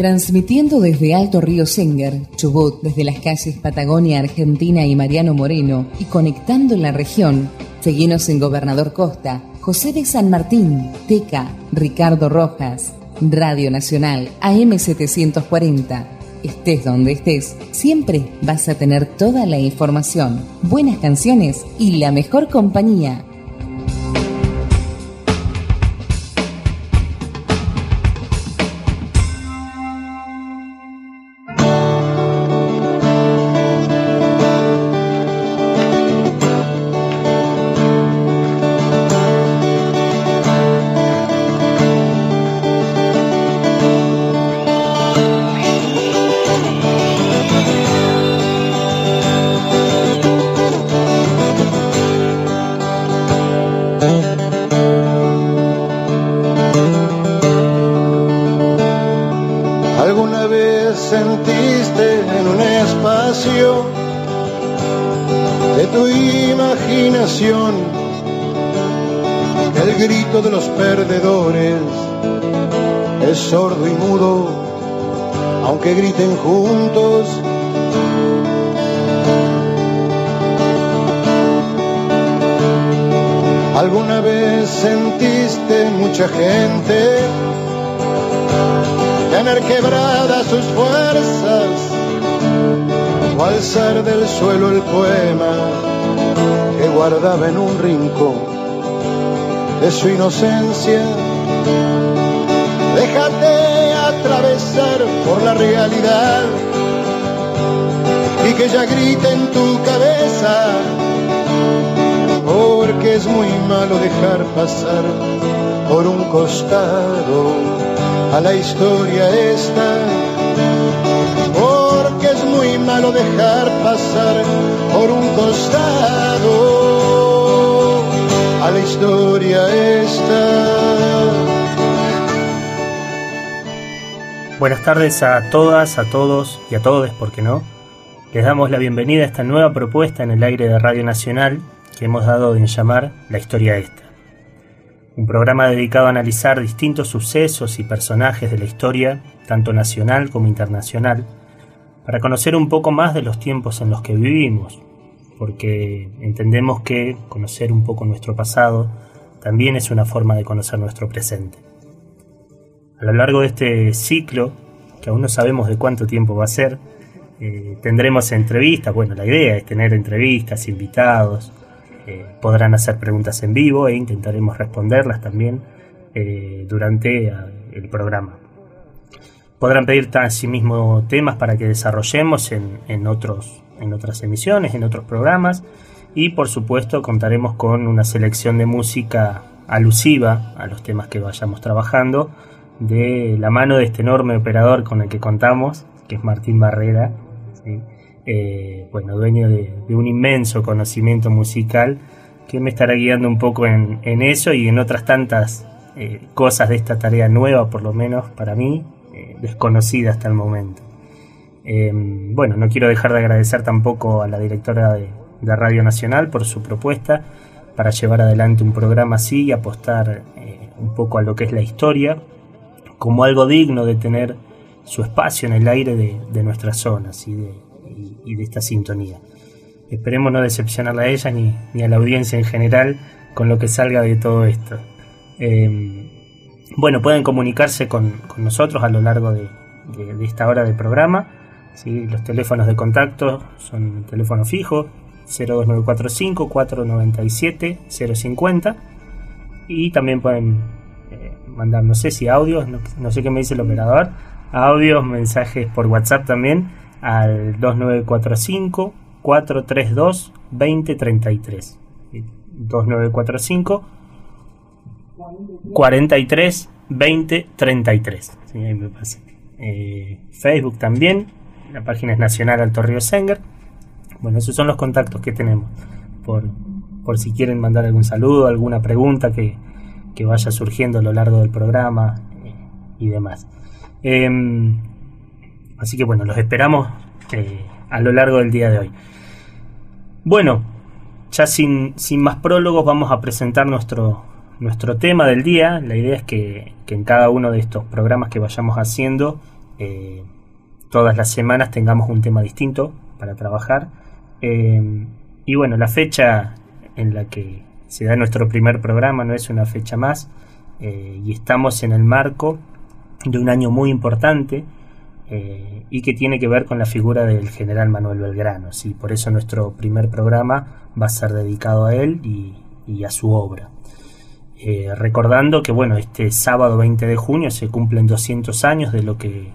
Transmitiendo desde Alto Río Senger, Chubut, desde las calles Patagonia, Argentina y Mariano Moreno, y conectando la región, seguimos en Gobernador Costa, José de San Martín, Teca, Ricardo Rojas, Radio Nacional, AM740. Estés donde estés, siempre vas a tener toda la información, buenas canciones y la mejor compañía. En un rincón de su inocencia. Déjate atravesar por la realidad y que ella grite en tu cabeza, porque es muy malo dejar pasar por un costado a la historia esta, porque es muy malo dejar pasar por un costado a la historia esta. Buenas tardes a todas, a todos y a todos, ¿por qué no? Les damos la bienvenida a esta nueva propuesta en el aire de Radio Nacional que hemos dado en llamar La Historia Esta. Un programa dedicado a analizar distintos sucesos y personajes de la historia, tanto nacional como internacional, para conocer un poco más de los tiempos en los que vivimos, porque entendemos que conocer un poco nuestro pasado también es una forma de conocer nuestro presente. A lo largo de este ciclo, que aún no sabemos de cuánto tiempo va a ser, eh, tendremos entrevistas, bueno, la idea es tener entrevistas, invitados, eh, podrán hacer preguntas en vivo e intentaremos responderlas también eh, durante el programa. Podrán pedir asimismo temas para que desarrollemos en, en otros en otras emisiones, en otros programas. Y por supuesto contaremos con una selección de música alusiva a los temas que vayamos trabajando de la mano de este enorme operador con el que contamos, que es Martín Barrera, eh, bueno, dueño de, un inmenso conocimiento musical que me estará guiando un poco en, eso y en otras tantas eh, cosas de esta tarea nueva, por lo menos para mí, desconocida hasta el momento. Em, bueno, no quiero dejar de agradecer tampoco a la directora de, Radio Nacional por su propuesta para llevar adelante un programa así y apostar eh, un poco a lo que es la historia como algo digno de tener su espacio en el aire de, nuestras zonas y de, esta sintonía. Esperemos no decepcionarla a ella ni, a la audiencia en general con lo que salga de todo esto. Em, bueno, pueden comunicarse con, nosotros a lo largo de, esta hora de programa los teléfonos de contacto son el teléfono fijo 02945 497 050 y también pueden eh, mandar, no sé si audios, no, sé qué me dice el operador, audios, mensajes por WhatsApp también al 2945 432 2033 2945 43 20 33 Facebook también la página es Nacional Alto Río Senger. Bueno, esos son los contactos que tenemos. Por, por si quieren mandar algún saludo, alguna pregunta que, vaya surgiendo a lo largo del programa eh, y demás. Em, así que bueno, los esperamos eh, a lo largo del día de hoy. Bueno, ya sin, sin más prólogos vamos a presentar nuestro, nuestro tema del día. La idea es que, en cada uno de estos programas que vayamos haciendo eh, todas las semanas tengamos un tema distinto para trabajar. Eh, y bueno, la fecha en la que se da nuestro primer programa no es una fecha más y estamos en el marco de un año muy importante y que tiene que ver con la figura del general Manuel Belgrano. ¿sí? Por eso nuestro primer programa va a ser dedicado a él y a su obra. Eh, recordando que bueno, este sábado 20 de junio se cumplen 200 años de lo que,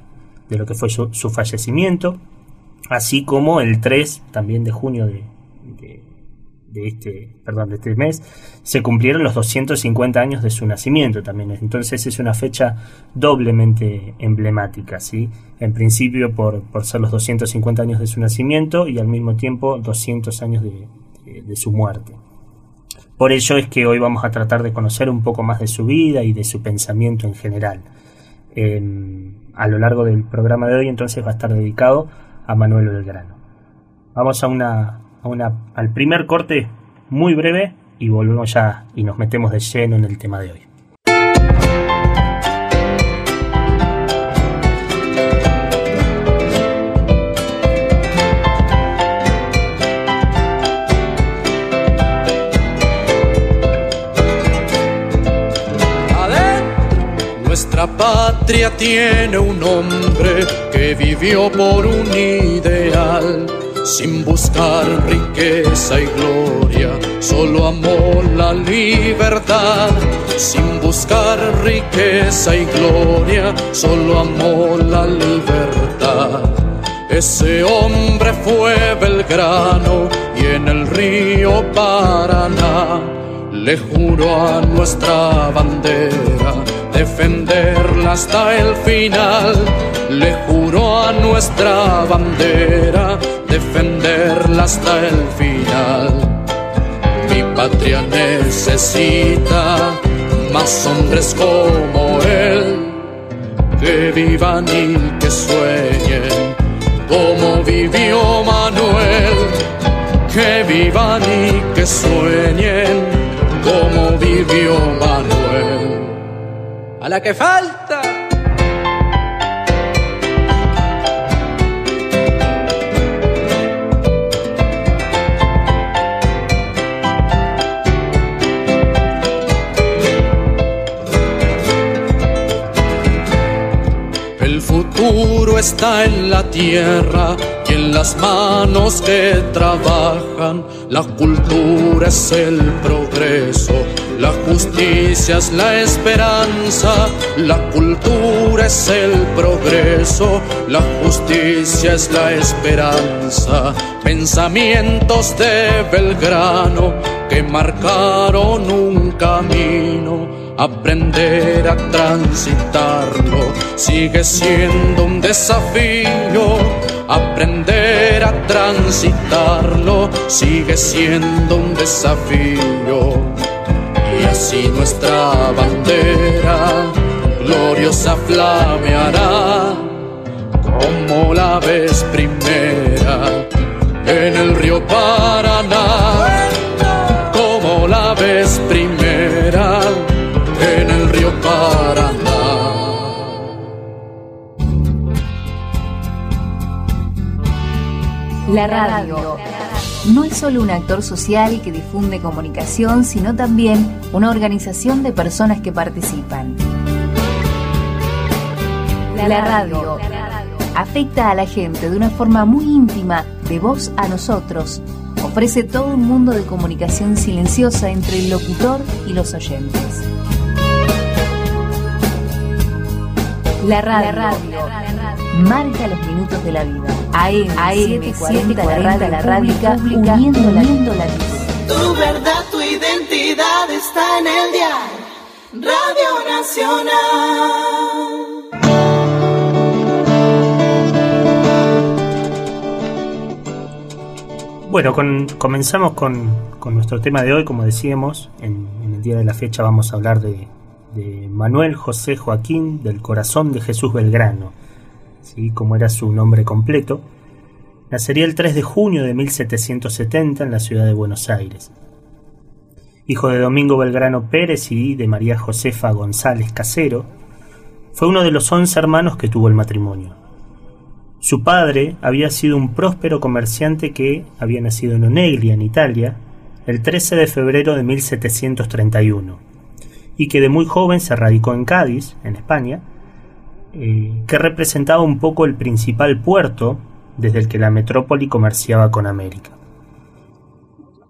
de lo que fue su, fallecimiento, así como el 3 también de junio de, de, este, perdón, de este mes se cumplieron los 250 años de su nacimiento también. Entonces es una fecha doblemente emblemática, ¿sí? En principio por, por ser los 250 años de su nacimiento y al mismo tiempo 200 años de su muerte. Por ello es que hoy vamos a tratar de conocer un poco más de su vida y de su pensamiento en general. Em, a lo largo del programa de hoy entonces va a estar dedicado a Manuel Belgrano. Vamos a una, a una, al primer corte muy breve y volvemos ya y nos metemos de lleno en el tema de hoy. Patria tiene un hombre que vivió por un ideal, sin buscar riqueza y gloria, solo amó la libertad. Sin buscar riqueza y gloria, solo amó la libertad. Ese hombre fue Belgrano y en el río Paraná le juró a nuestra bandera defenderla hasta el final. Le juró a nuestra bandera defenderla hasta el final. Mi patria necesita más hombres como él, que vivan y que sueñen como vivió Manuel, que vivan y que sueñen como vivió Manuel a la que falta. El futuro está en la tierra en las manos que trabajan. La cultura es el progreso la justicia es la esperanza, la cultura es el progreso, la justicia es la esperanza. Pensamientos de Belgrano que marcaron un camino. Aprender a transitarlo sigue siendo un desafío. Aprender a transitarlo sigue siendo un desafío. Y así nuestra bandera gloriosa flameará como la vez primera en el río Paraná, La radio no es solo un actor social que difunde comunicación, sino también una organización de personas que participan. La radio afecta a la gente de una forma muy íntima, de voz a nosotros. Ofrece todo un mundo de comunicación silenciosa entre el locutor y los oyentes. La radio, marca los minutos de la vida. AM, AM 740, la radio pública, uniendo la, uniendo la vida. Tu verdad, tu identidad está en el diario Radio Nacional. Bueno, con, comenzamos con, con, nuestro tema de hoy, como decíamos, en, en, el día de la fecha vamos a hablar de, de Manuel José Joaquín del Corazón de Jesús Belgrano como era su nombre completo, nacería el 3 de junio de 1770 en la ciudad de Buenos Aires. Hijo de Domingo Belgrano Pérez y de María Josefa González Casero, Fue uno de los once hermanos que tuvo el matrimonio. Su padre había sido un próspero comerciante que había nacido en Oneglia, en Italia, el 13 de febrero de 1731, y que de muy joven se radicó en Cádiz, en España, eh, que representaba un poco el principal puerto desde el que la metrópoli comerciaba con América.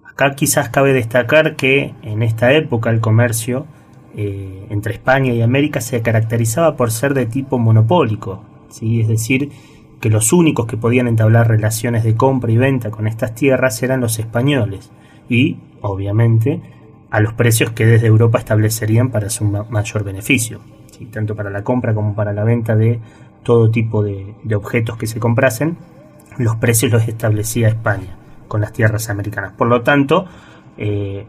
Acá quizás cabe destacar que en esta época el comercio eh, entre España y América se caracterizaba por ser de tipo monopólico, ¿sí? es decir, que los únicos que podían entablar relaciones de compra y venta con estas tierras eran los españoles y, obviamente, a los precios que desde Europa establecerían para su mayor beneficio, tanto para la compra como para la venta de todo tipo de, objetos que se comprasen, los precios los establecía España con las tierras americanas. Por lo tanto, eh,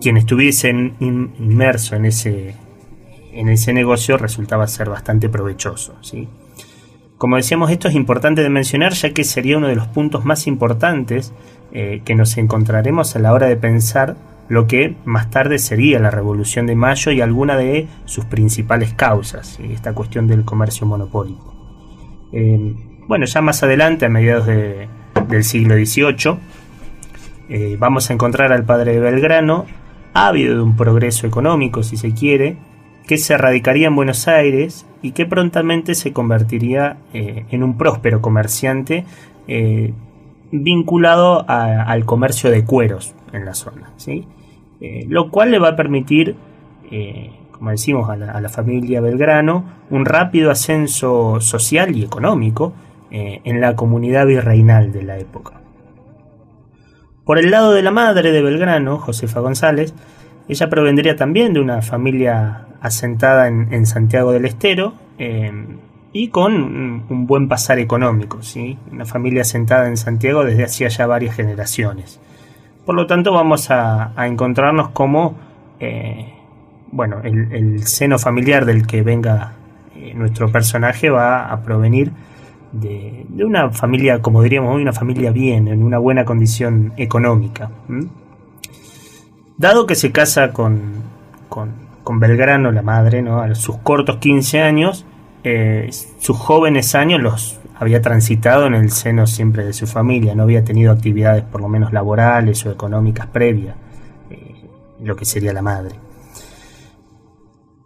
quien estuviese inmerso en ese, en ese negocio resultaba ser bastante provechoso. ¿sí? Como decíamos, esto es importante de mencionar ya que sería uno de los puntos más importantes eh, que nos encontraremos a la hora de pensar lo que más tarde sería la Revolución de Mayo y alguna de sus principales causas, esta cuestión del comercio monopólico. Eh, bueno, ya más adelante, a mediados del siglo XVIII, eh, vamos a encontrar al padre de Belgrano habido de un progreso económico, si se quiere, que se radicaría en Buenos Aires y que prontamente se convertiría eh, en un próspero comerciante eh, vinculado al comercio de cueros en la zona, ¿sí? Eh, lo cual le va a permitir, como decimos, a la, familia Belgrano un rápido ascenso social y económico en la comunidad virreinal de la época. Por el lado de la madre de Belgrano, Josefa González, ella provendría también de una familia asentada en, Santiago del Estero eh, y con un, buen pasar económico, ¿sí? una familia asentada en Santiago desde hacía ya varias generaciones. Por lo tanto, vamos a, encontrarnos como eh, bueno, el, seno familiar del que venga eh, nuestro personaje va a provenir de, una familia, como diríamos hoy, una familia bien, en una buena condición económica. Dado que se casa con, con, Belgrano, la madre, ¿no? a sus cortos 15 años, eh, sus jóvenes años los había transitado en el seno siempre de su familia, no había tenido actividades por lo menos laborales o económicas previas, eh, lo que sería la madre.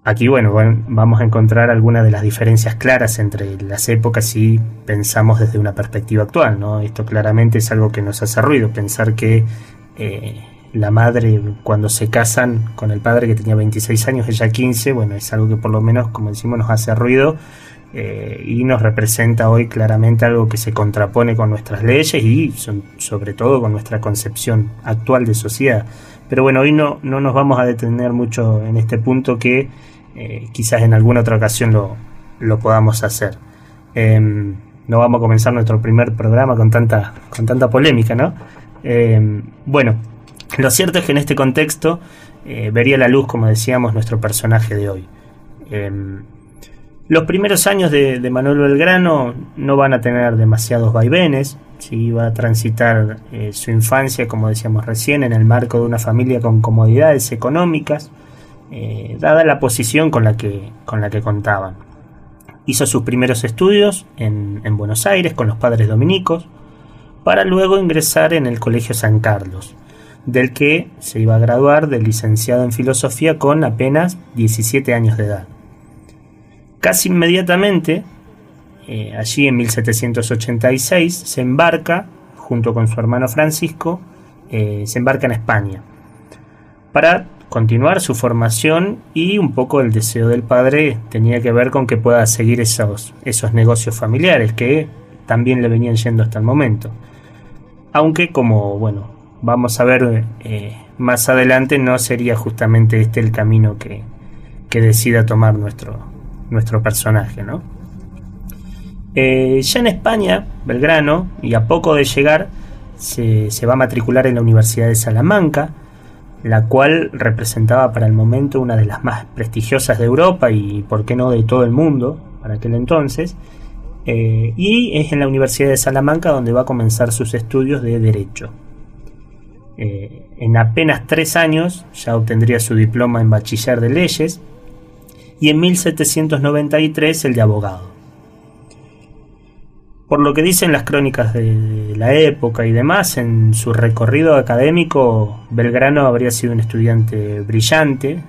Aquí, bueno, vamos a encontrar algunas de las diferencias claras entre las épocas si pensamos desde una perspectiva actual, ¿no? Esto claramente es algo que nos hace ruido, pensar que eh, la madre cuando se casan con el padre que tenía 26 años, ella 15, bueno, es algo que por lo menos, como decimos, nos hace ruido eh, y nos representa hoy claramente algo que se contrapone con nuestras leyes y sobre todo con nuestra concepción actual de sociedad. Pero bueno, hoy no, no nos vamos a detener mucho en este punto que eh, quizás en alguna otra ocasión lo, podamos hacer. Em, no vamos a comenzar nuestro primer programa con tanta, con tanta polémica, ¿no? Em, bueno, lo cierto es que en este contexto eh, vería la luz, como decíamos, nuestro personaje de hoy. Los primeros años de, Manuel Belgrano no van a tener demasiados vaivenes, ¿sí? va a transitar eh, su infancia, como decíamos recién, en el marco de una familia con comodidades económicas, eh, dada la posición con la que, con la que contaban. Hizo sus primeros estudios en Buenos Aires con los padres dominicos, para luego ingresar en el Colegio San Carlos, del que se iba a graduar de licenciado en filosofía con apenas 17 años de edad. Casi inmediatamente, eh, allí en 1786, se embarca, junto con su hermano Francisco, eh, se embarca en España, para continuar su formación y un poco el deseo del padre tenía que ver con que pueda seguir esos, esos negocios familiares que también le venían yendo hasta el momento. Aunque como, bueno, vamos a ver eh, más adelante, no sería justamente este el camino que, que decida tomar nuestro, nuestro personaje, ¿no? Eh, ya en España, Belgrano, y a poco de llegar, se, va a matricular en la Universidad de Salamanca, la cual representaba para el momento una de las más prestigiosas de Europa y, por qué no, de todo el mundo para aquel entonces. Eh, y es en la Universidad de Salamanca donde va a comenzar sus estudios de Derecho. Eh, en apenas tres años ya obtendría su diploma en bachiller de leyes y en 1793 el de abogado. Por lo que dicen las crónicas de la época y demás, en su recorrido académico, Belgrano habría sido un estudiante brillante,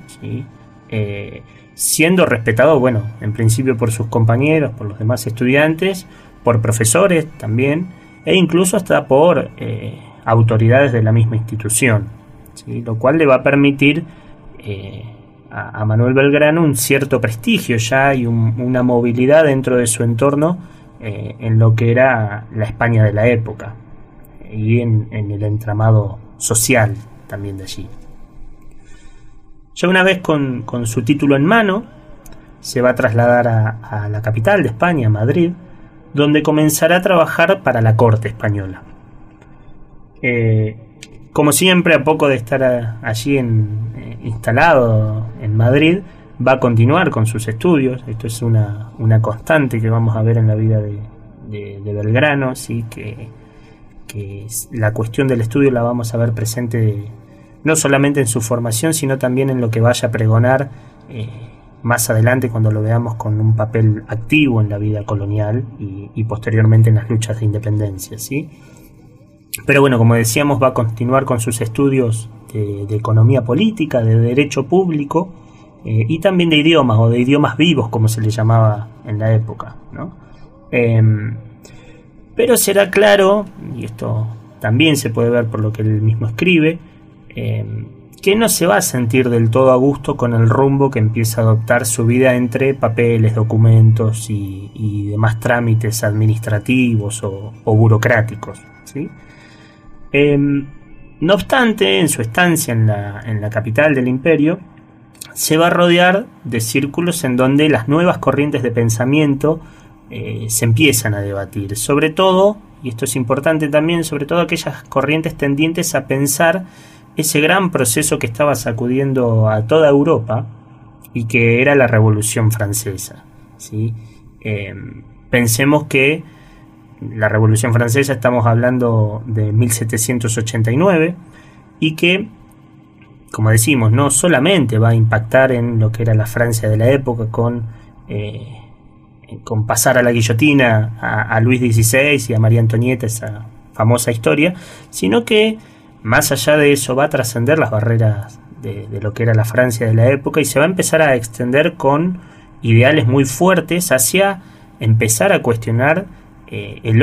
eh, siendo respetado, bueno, en principio por sus compañeros, por los demás estudiantes, por profesores también, e incluso hasta por eh, autoridades de la misma institución, lo cual le va a permitir eh, a, Manuel Belgrano un cierto prestigio ya y una movilidad dentro de su entorno eh, en lo que era la España de la época y en, el entramado social también de allí. Ya una vez con, su título en mano, se va a trasladar a, la capital de España, Madrid, donde comenzará a trabajar para la corte española. Eh, como siempre, a poco de estar allí eh, instalado en Madrid, va a continuar con sus estudios. Esto es una, constante que vamos a ver en la vida de, Belgrano, ¿sí? que, la cuestión del estudio la vamos a ver presente no solamente en su formación, sino también en lo que vaya a pregonar eh, más adelante cuando lo veamos con un papel activo en la vida colonial y, y posteriormente en las luchas de independencia. ¿sí? Pero bueno, como decíamos, va a continuar con sus estudios de, economía política, de derecho público eh, y también de idiomas o de idiomas vivos, como se le llamaba en la época. Em, pero será claro, y esto también se puede ver por lo que él mismo escribe, em, que no se va a sentir del todo a gusto con el rumbo que empieza a adoptar su vida entre papeles, documentos y, demás trámites administrativos o, o burocráticos. ¿sí? Em, no obstante, en su estancia en la, capital del imperio, se va a rodear de círculos en donde las nuevas corrientes de pensamiento eh, se empiezan a debatir. Sobre todo, y esto es importante también, sobre todo aquellas corrientes tendientes a pensar ese gran proceso que estaba sacudiendo a toda Europa y que era la Revolución Francesa. ¿sí? Em, pensemos que la Revolución Francesa estamos hablando de 1789 y que, como decimos, no solamente va a impactar en lo que era la Francia de la época con, eh, con pasar a la guillotina a, Luis XVI y a María Antonieta, esa famosa historia, sino que más allá de eso va a trascender las barreras de, de lo que era la Francia de la época y se va a empezar a extender con ideales muy fuertes hacia empezar a cuestionar eh, el,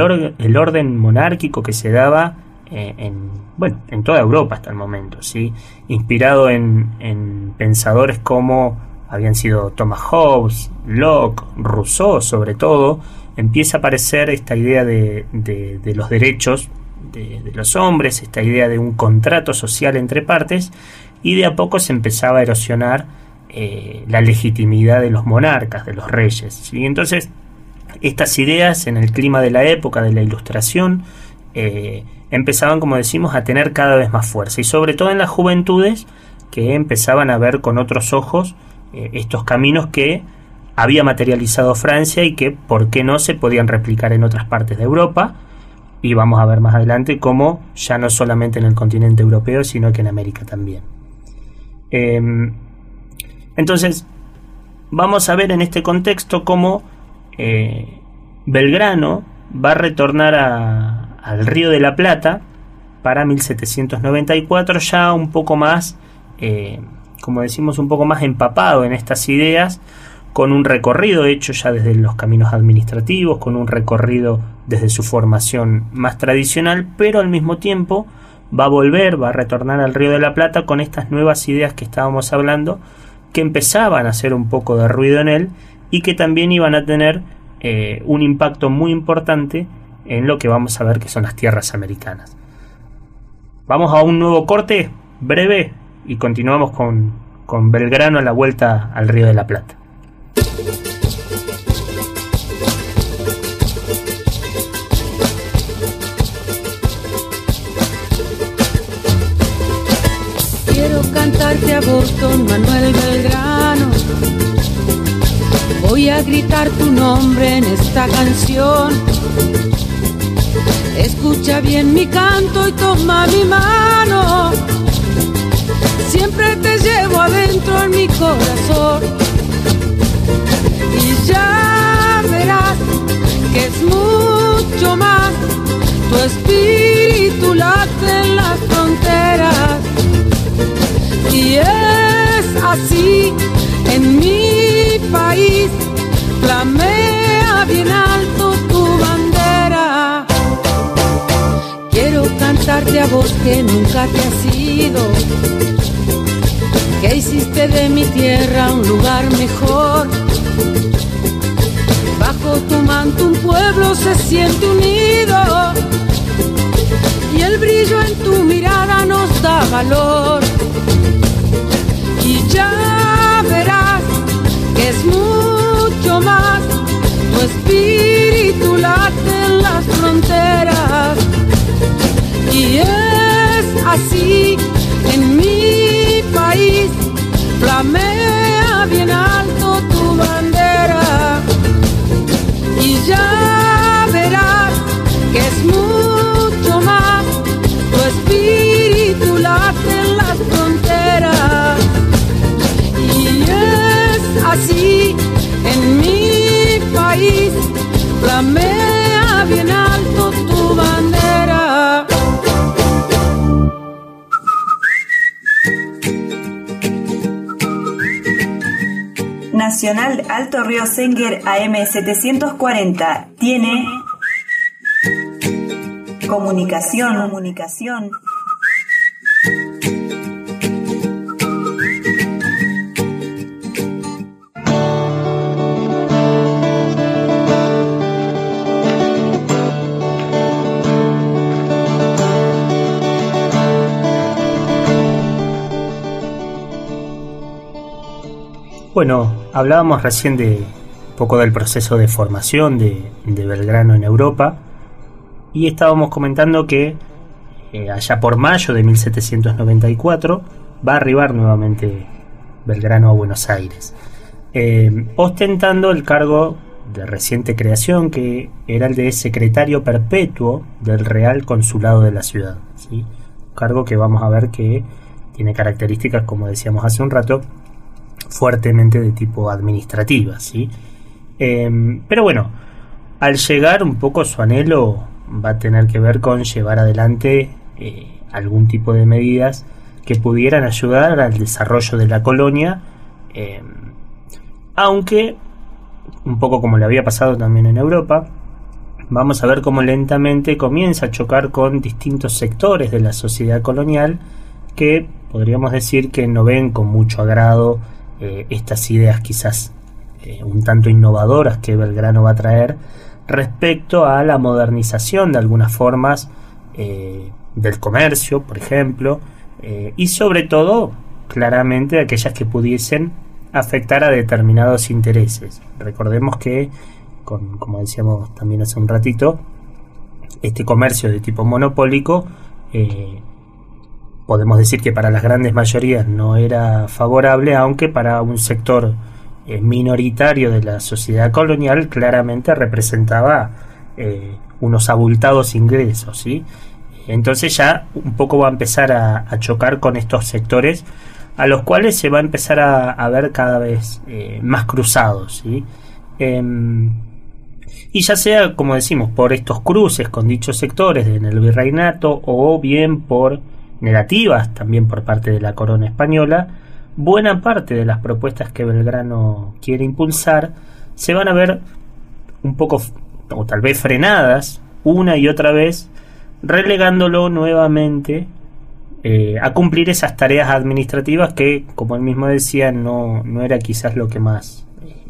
orden monárquico que se daba eh, en, bueno, en toda Europa hasta el momento, ¿sí? inspirado en, pensadores como habían sido Thomas Hobbes, Locke, Rousseau sobre todo, empieza a aparecer esta idea de, los derechos de, los hombres, esta idea de un contrato social entre partes, y de a poco se empezaba a erosionar eh, la legitimidad de los monarcas, de los reyes. Entonces, estas ideas en el clima de la época, de la ilustración, eh, empezaban, como decimos, a tener cada vez más fuerza y sobre todo en las juventudes que empezaban a ver con otros ojos eh, estos caminos que había materializado Francia y que, ¿por qué no?, se podían replicar en otras partes de Europa y vamos a ver más adelante cómo ya no solamente en el continente europeo, sino que en América también. Em, entonces, vamos a ver en este contexto cómo eh, Belgrano va a retornar al Río de la Plata para 1794 ya un poco más, eh, como decimos, un poco más empapado en estas ideas, con un recorrido hecho ya desde los caminos administrativos, con un recorrido desde su formación más tradicional, pero al mismo tiempo va a volver, va a retornar al Río de la Plata con estas nuevas ideas que estábamos hablando, que empezaban a hacer un poco de ruido en él y que también iban a tener eh, un impacto muy importante en lo que vamos a ver que son las tierras americanas. Vamos a un nuevo corte breve y continuamos con, con Belgrano a la vuelta al Río de la Plata. Quiero cantarte a Boston, Manuel Belgrano Voy a gritar tu nombre en esta canción. Escucha bien mi canto y toma mi mano. Siempre te llevo adentro en mi corazón. Y ya verás que es mucho más. Tu espíritu late en las fronteras. Y es así en mí país, flamea bien alto tu bandera. Quiero cantarte a vos que nunca te has ido, que hiciste de mi tierra un lugar mejor. Bajo tu manto un pueblo se siente unido y el brillo en tu mirada nos da valor. Y ya espíritu late en las fronteras. Y es así en mi país, flamea bien alto tu bandera. Flamea alto tu bandera. Nacional Alto Río Senger AM 740 tiene comunicación, comunicación. Bueno, hablábamos recién de un poco del proceso de formación de, Belgrano en Europa y estábamos comentando que eh, allá por mayo de 1794 va a arribar nuevamente Belgrano a Buenos Aires, eh, ostentando el cargo de reciente creación que era el de secretario perpetuo del Real Consulado de la ciudad. ¿sí? Cargo que vamos a ver que tiene características, como decíamos hace un rato, fuertemente de tipo administrativa. ¿sí? Eh, pero bueno, al llegar un poco su anhelo va a tener que ver con llevar adelante eh, algún tipo de medidas que pudieran ayudar al desarrollo de la colonia, eh, aunque un poco como le había pasado también en Europa, vamos a ver cómo lentamente comienza a chocar con distintos sectores de la sociedad colonial que podríamos decir que no ven con mucho agrado eh, estas ideas quizás eh, un tanto innovadoras que Belgrano va a traer respecto a la modernización de algunas formas eh, del comercio, por ejemplo, y sobre todo, claramente, aquellas que pudiesen afectar a determinados intereses. Recordemos que, como decíamos también hace un ratito, este comercio de tipo monopólico, podemos decir que para las grandes mayorías no era favorable, aunque para un sector eh, minoritario de la sociedad colonial claramente representaba eh, unos abultados ingresos, ¿sí? Entonces ya un poco va a empezar a, chocar con estos sectores a los cuales se va a empezar a, a ver cada vez eh, más cruzados, ¿sí? Em, y ya sea, como decimos, por estos cruces con dichos sectores en el virreinato o bien por negativas también por parte de la corona española, buena parte de las propuestas que Belgrano quiere impulsar se van a ver un poco o tal vez frenadas una y otra vez, relegándolo nuevamente eh, a cumplir esas tareas administrativas que, como él mismo decía, no, no era quizás lo que más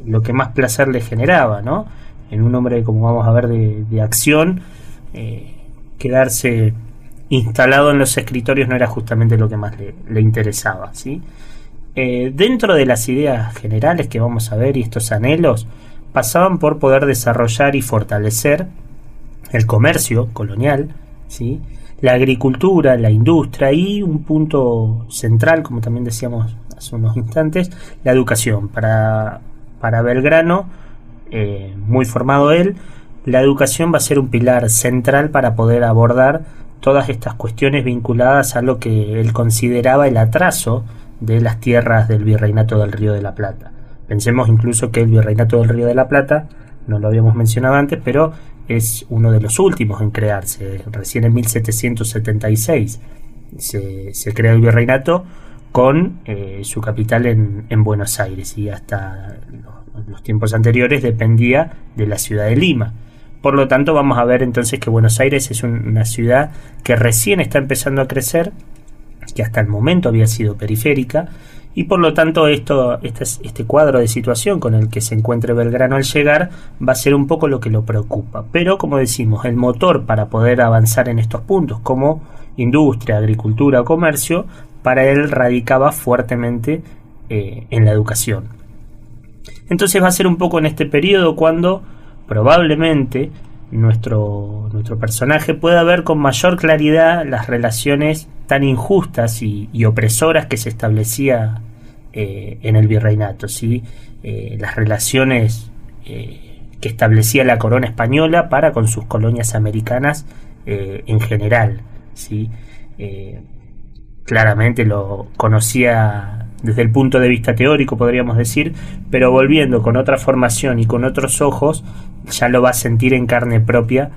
lo que más placer le generaba, ¿no? En un hombre, como vamos a ver, de, de acción, eh, quedarse instalado en los escritorios no era justamente lo que más le, interesaba, ¿sí? Eh, dentro de las ideas generales que vamos a ver y estos anhelos pasaban por poder desarrollar y fortalecer el comercio colonial, ¿sí? la agricultura, la industria y un punto central, como también decíamos hace unos instantes, la educación. Para, para Belgrano, eh, muy formado él, la educación va a ser un pilar central para poder abordar todas estas cuestiones vinculadas a lo que él consideraba el atraso de las tierras del Virreinato del Río de la Plata. Pensemos incluso que el Virreinato del Río de la Plata, no lo habíamos mencionado antes, pero es uno de los últimos en crearse. Recién en 1776 se, se crea el Virreinato con eh, su capital en, en, Buenos Aires y hasta los, los, tiempos anteriores dependía de la ciudad de Lima. Por lo tanto vamos a ver entonces que Buenos Aires es una ciudad que recién está empezando a crecer, que hasta el momento había sido periférica, y por lo tanto esto, este, este cuadro de situación con el que se encuentre Belgrano al llegar va a ser un poco lo que lo preocupa. Pero como decimos, el motor para poder avanzar en estos puntos como industria, agricultura o comercio, para él radicaba fuertemente eh, en la educación. Entonces va a ser un poco en este periodo cuando probablemente nuestro, nuestro personaje pueda ver con mayor claridad las relaciones tan injustas y, opresoras que se establecía eh, en el virreinato, ¿sí? Eh, las relaciones eh, que establecía la corona española para con sus colonias americanas en general. ¿sí? claramente lo conocía desde el punto de vista teórico, podríamos decir, pero volviendo con otra formación y con otros ojos, ya lo va a sentir en carne propia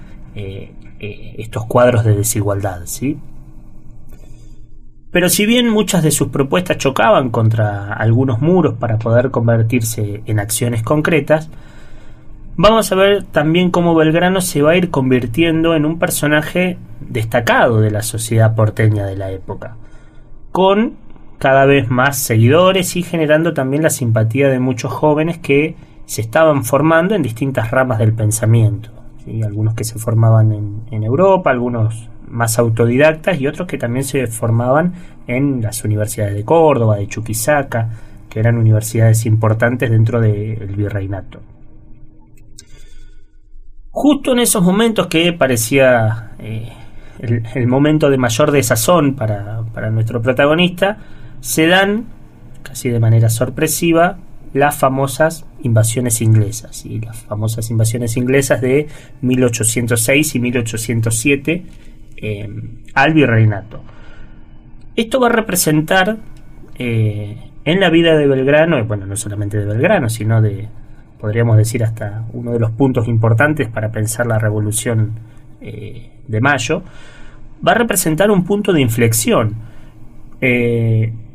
estos cuadros de desigualdad. ¿sí? Pero si bien muchas de sus propuestas chocaban contra algunos muros para poder convertirse en acciones concretas, vamos a ver también cómo Belgrano se va a ir convirtiendo en un personaje destacado de la sociedad porteña de la época, con cada vez más seguidores y generando también la simpatía de muchos jóvenes que se estaban formando en distintas ramas del pensamiento. Algunos que se formaban en, en Europa, algunos más autodidactas y otros que también se formaban en las universidades de Córdoba, de Chuquisaca, que eran universidades importantes dentro del virreinato. Justo en esos momentos que parecía eh, el, momento de mayor desazón para, para nuestro protagonista, se dan, casi de manera sorpresiva, las famosas invasiones inglesas, y las famosas invasiones inglesas de 1806 y 1807 eh, al virreinato. Esto va a representar eh, en la vida de Belgrano, bueno, no solamente de Belgrano, sino de, podríamos decir, hasta uno de los puntos importantes para pensar la revolución eh, de mayo, va a representar un punto de inflexión.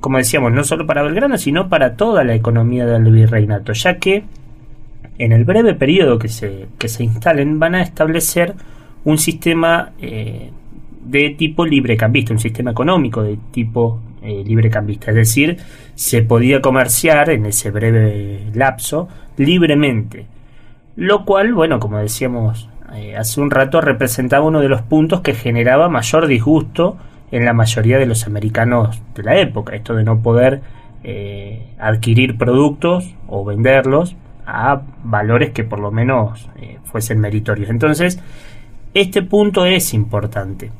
Como decíamos, no solo para Belgrano, sino para toda la economía del virreinato, ya que en el breve periodo que se, que se instalen van a establecer un sistema de tipo librecambista, un sistema económico de tipo eh, librecambista. Es decir, se podía comerciar en ese breve lapso libremente. Lo cual, bueno, como decíamos eh, hace un rato, representaba uno de los puntos que generaba mayor disgusto en la mayoría de los americanos de la época. Esto de no poder eh, adquirir productos o venderlos a valores que por lo menos fuesen meritorios. Entonces, este punto es importante.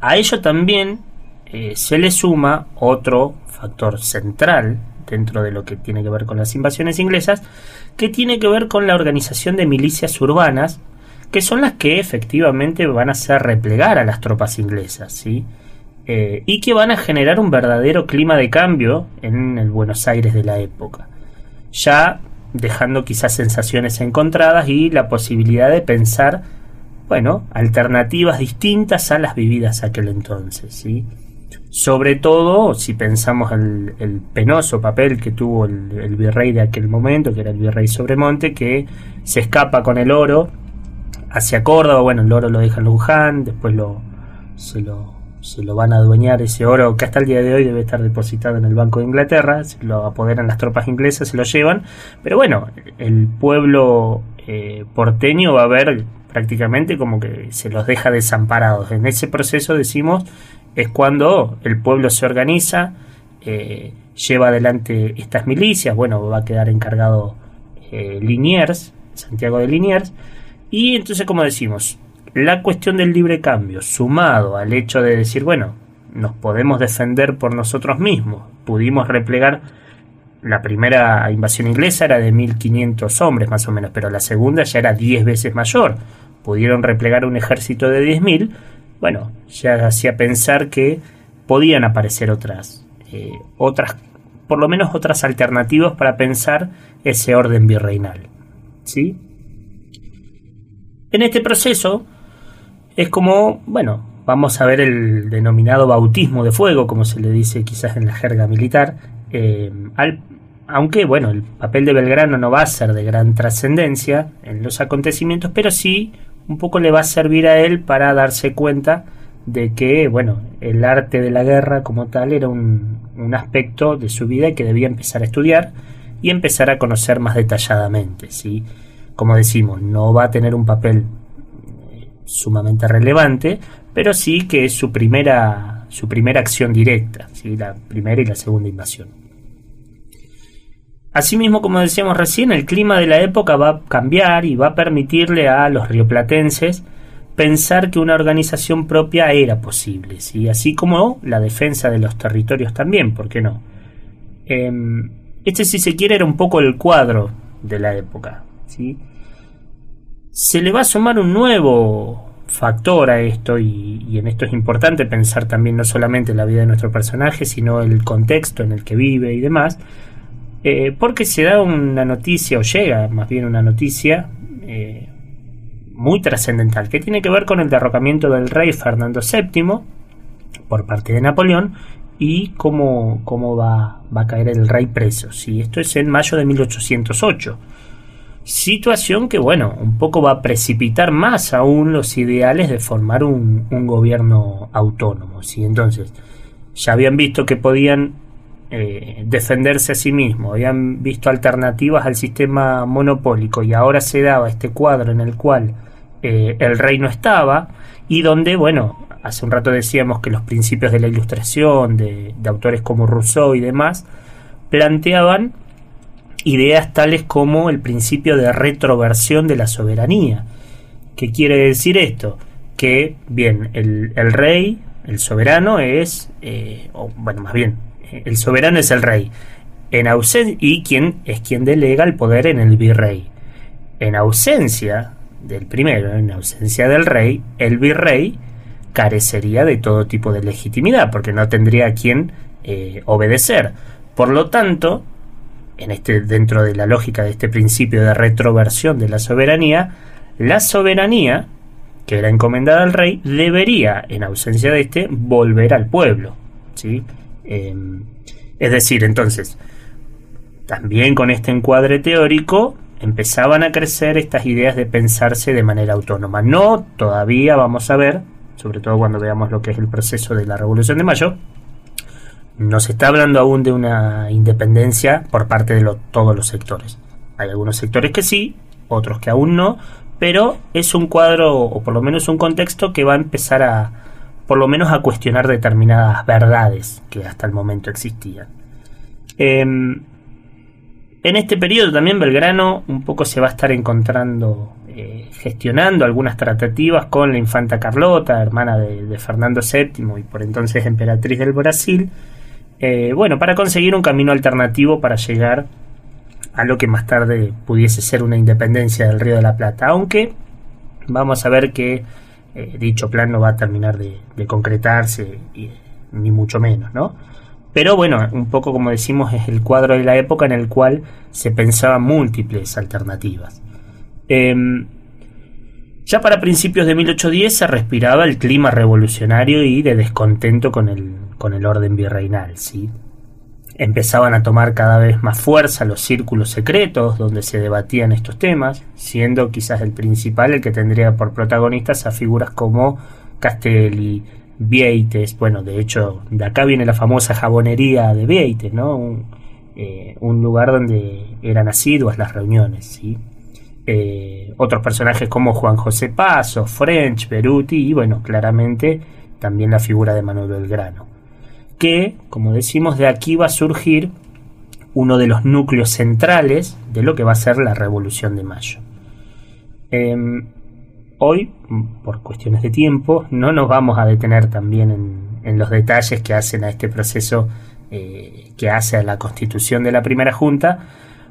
A ello también eh, se le suma otro factor central dentro de lo que tiene que ver con las invasiones inglesas, que tiene que ver con la organización de milicias urbanas, que son las que efectivamente van a hacer replegar a las tropas inglesas, ¿sí? Eh, y que van a generar un verdadero clima de cambio en el Buenos Aires de la época, ya dejando quizás sensaciones encontradas y la posibilidad de pensar bueno, alternativas distintas a las vividas aquel entonces, ¿sí? Sobre todo si pensamos el, el penoso papel que tuvo el, virrey de aquel momento, que era el virrey Sobremonte, que se escapa con el oro hacia Córdoba, bueno, el oro lo deja en Luján, después lo, se, lo, se lo van a adueñar ese oro que hasta el día de hoy debe estar depositado en el Banco de Inglaterra, se lo apoderan las tropas inglesas, se lo llevan, pero bueno, el pueblo eh, porteño va a ver prácticamente como que se los deja desamparados. En ese proceso, decimos, es cuando el pueblo se organiza, eh, lleva adelante estas milicias, bueno, va a quedar encargado eh, Liniers, Santiago de Liniers, y entonces, como decimos, la cuestión del libre cambio, sumado al hecho de decir, bueno, nos podemos defender por nosotros mismos, pudimos replegar la primera invasión inglesa era de 1500 hombres más o menos, pero la segunda ya era 10 veces mayor. Pudieron replegar un ejército de 10.000. Bueno, ya hacía pensar que podían aparecer otras, eh, otras, por lo menos otras alternativas para pensar ese orden virreinal. ¿Sí? En este proceso es como, bueno, vamos a ver el denominado bautismo de fuego, como se le dice quizás en la jerga militar, eh, aunque bueno, el papel de Belgrano no va a ser de gran trascendencia en los acontecimientos, pero sí un poco le va a servir a él para darse cuenta de que, bueno, el arte de la guerra como tal era un, un aspecto de su vida que debía empezar a estudiar y empezar a conocer más detalladamente, ¿sí? Como decimos, no va a tener un papel sumamente relevante, pero sí que es su primera, su primera acción directa, la primera y la segunda invasión. Asimismo, como decíamos recién, el clima de la época va a cambiar y va a permitirle a los rioplatenses pensar que una organización propia era posible, ¿sí? así como la defensa de los territorios también, ¿por qué no? Em, este, si se quiere, era un poco el cuadro de la época. ¿sí? Se le va a sumar un nuevo factor a esto y, en esto es importante pensar también no solamente la vida de nuestro personaje, sino el contexto en el que vive y demás, eh, porque se da una noticia, o llega más bien una noticia eh, muy trascendental, que tiene que ver con el derrocamiento del rey Fernando VII por parte de Napoleón y cómo, cómo va, va, a caer el rey preso. Sí, esto es en mayo de 1808. Situación que, bueno, un poco va a precipitar más aún los ideales de formar un, un gobierno autónomo. ¿sí? Entonces, ya habían visto que podían eh, defenderse a sí mismos, habían visto alternativas al sistema monopólico y ahora se daba este cuadro en el cual eh, el rey no estaba y donde, bueno, hace un rato decíamos que los principios de la ilustración, de, autores como Rousseau y demás, planteaban ideas tales como el principio de retroversión de la soberanía. ¿Qué quiere decir esto? Que, bien, el, rey, el soberano es, eh, o, bueno, más bien, el soberano es el rey, en ausencia, y quien es quien delega el poder en el virrey. En ausencia del primero, en ausencia del rey, el virrey carecería de todo tipo de legitimidad, porque no tendría a quien eh, obedecer. Por lo tanto, en este, dentro de la lógica de este principio de retroversión de la soberanía, la soberanía, que era encomendada al rey, debería, en ausencia de este, volver al pueblo. ¿sí? Em, es decir, entonces, también con este encuadre teórico, empezaban a crecer estas ideas de pensarse de manera autónoma. No todavía, vamos a ver, sobre todo cuando veamos lo que es el proceso de la Revolución de Mayo, no se está hablando aún de una independencia por parte de todos los sectores. Hay algunos sectores que sí, otros que aún no, pero es un cuadro o por lo menos un contexto que va a empezar a, por lo menos a cuestionar determinadas verdades que hasta el momento existían. Em, en este periodo también Belgrano un poco se va a estar encontrando eh, gestionando algunas tratativas con la infanta Carlota, hermana de, Fernando VII y por entonces emperatriz del Brasil, eh, bueno, para conseguir un camino alternativo para llegar a lo que más tarde pudiese ser una independencia del Río de la Plata, aunque vamos a ver que eh, dicho plan no va a terminar de, concretarse, ni mucho menos, ¿no? Pero bueno, un poco como decimos es el cuadro de la época en el cual se pensaban múltiples alternativas. Em, ya para principios de 1810 se respiraba el clima revolucionario y de descontento con el, con el orden virreinal, ¿sí? Empezaban a tomar cada vez más fuerza los círculos secretos donde se debatían estos temas, siendo quizás el principal el que tendría por protagonistas a figuras como Castelli, Vieites, bueno, de hecho, de acá viene la famosa jabonería de Vieites, ¿no? Un, eh, un lugar donde eran asiduas las reuniones, ¿sí? Eh, otros personajes como Juan José Paso, French, Beruti y bueno, claramente también la figura de Manuel Belgrano. Que, como decimos, de aquí va a surgir uno de los núcleos centrales de lo que va a ser la Revolución de Mayo. Em, hoy, por cuestiones de tiempo, no nos vamos a detener también en, los detalles que hacen a este proceso eh, que hace a la constitución de la primera junta,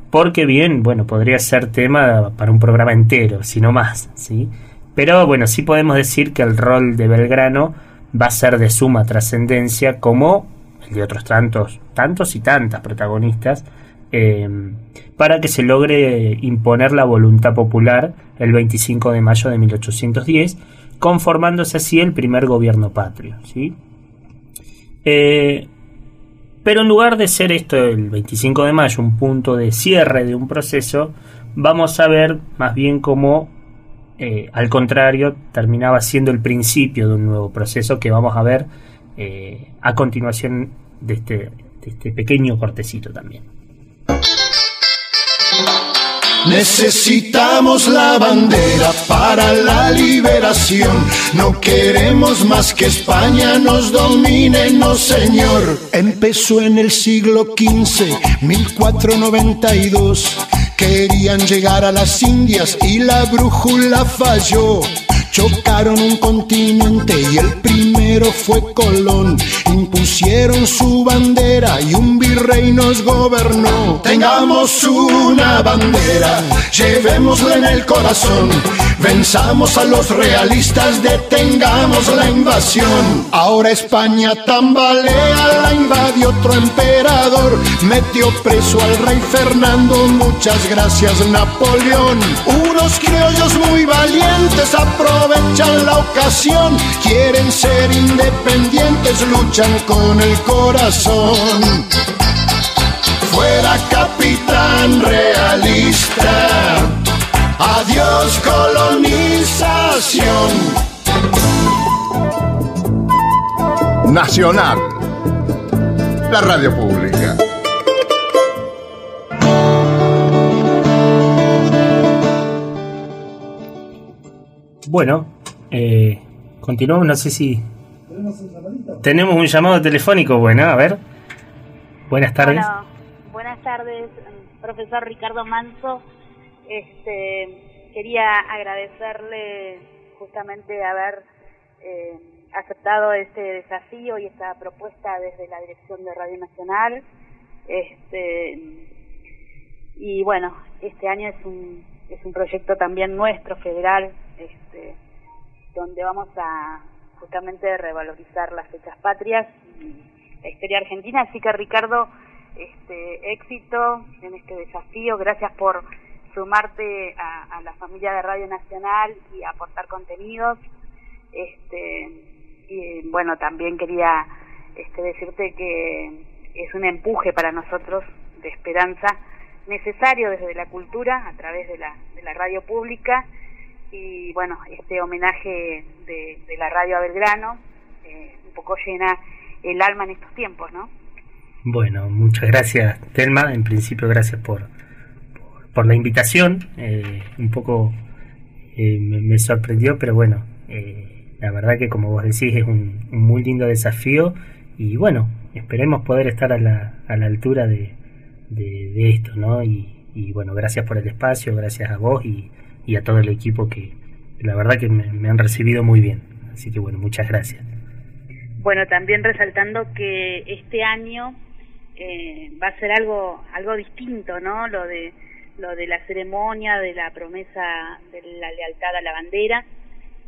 porque bien, bueno, podría ser tema para un programa entero, si no más, ¿sí? Pero bueno, sí podemos decir que el rol de Belgrano va a ser de suma trascendencia como el de otros tantos, tantos y tantas protagonistas, em, para que se logre imponer la voluntad popular el 25 de mayo de 1810, conformándose así el primer gobierno patrio. ¿sí? Eh, pero en lugar de ser esto el 25 de mayo un punto de cierre de un proceso, vamos a ver más bien cómo, eh, al contrario, terminaba siendo el principio de un nuevo proceso que vamos a ver eh, a continuación este, de este pequeño cortecito también. Necesitamos la bandera para la liberación. No queremos más que España nos domine, no señor. Empezó en el siglo XV, 1492. Querían llegar a las Indias y la brújula falló. Chocaron un continente y el primero fue Colón. Impusieron su bandera y un virrey nos gobernó. Tengamos una bandera, llevémosla en el corazón. Venzamos a los realistas, detengamos la invasión. Ahora España tambalea, la invadió otro emperador. Metió preso al rey Fernando, muchas gracias Napoleón. Unos criollos muy valientes aprovechan la ocasión. Quieren ser independientes, luchan con el corazón. Fuera capitán realista. Adiós colonización. Nacional. La radio pública. Bueno, eh, continuamos, no sé si... Tenemos un llamado telefónico, bueno, a ver. Buenas tardes. Bueno, buenas tardes, profesor Ricardo Manso. Este, quería agradecerle justamente haber eh, aceptado este desafío y esta propuesta desde la dirección de Radio Nacional. Este, y bueno, este año es un, es un proyecto también nuestro, federal, este, donde vamos a justamente revalorizar las fechas patrias y la historia argentina. Así que Ricardo, este, éxito en este desafío. Gracias por sumarte a, a, la familia de Radio Nacional y aportar contenidos. Este, y bueno, también quería este, decirte que es un empuje para nosotros de esperanza necesario desde la cultura a través de la, de la radio pública y bueno, este homenaje de, de la radio a Belgrano eh, un poco llena el alma en estos tiempos, ¿no? Bueno, muchas gracias, Telma. En principio, gracias por, por, por la invitación. Eh, un poco eh, me, me, sorprendió, pero bueno, eh, la verdad que como vos decís es un, un, muy lindo desafío y bueno, esperemos poder estar a la, a la altura de, de, esto, ¿no? Y, y, bueno, gracias por el espacio, gracias a vos y, y a todo el equipo que la verdad que me, me han recibido muy bien. Así que bueno, muchas gracias. Bueno, también resaltando que este año eh, va a ser algo algo distinto, ¿no? Lo de lo de la ceremonia, de la promesa de la lealtad a la bandera.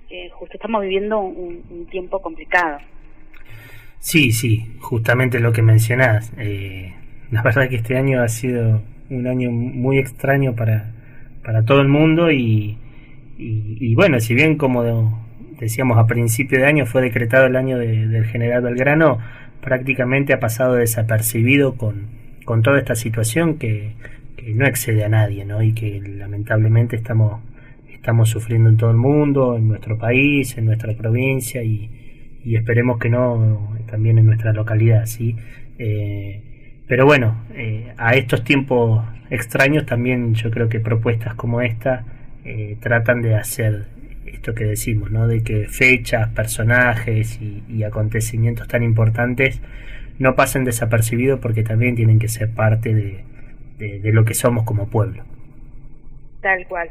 Eh, justo estamos viviendo un, tiempo complicado. Sí, sí, justamente lo que mencionás. Eh, la verdad que este año ha sido un año muy extraño para, para todo el mundo y, y, y bueno, si bien como decíamos a principio de año fue decretado el año de, del general Belgrano, prácticamente ha pasado desapercibido con, con toda esta situación que, que, no excede a nadie, ¿no? Y que lamentablemente estamos, estamos sufriendo en todo el mundo, en nuestro país, en nuestra provincia y, y esperemos que no también en nuestra localidad, ¿sí? Eh, pero bueno, eh, a estos tiempos extraños también yo creo que propuestas como esta eh, tratan de hacer esto que decimos, ¿no? De que fechas, personajes y, y acontecimientos tan importantes no pasen desapercibidos porque también tienen que ser parte de, de, de lo que somos como pueblo. Tal cual.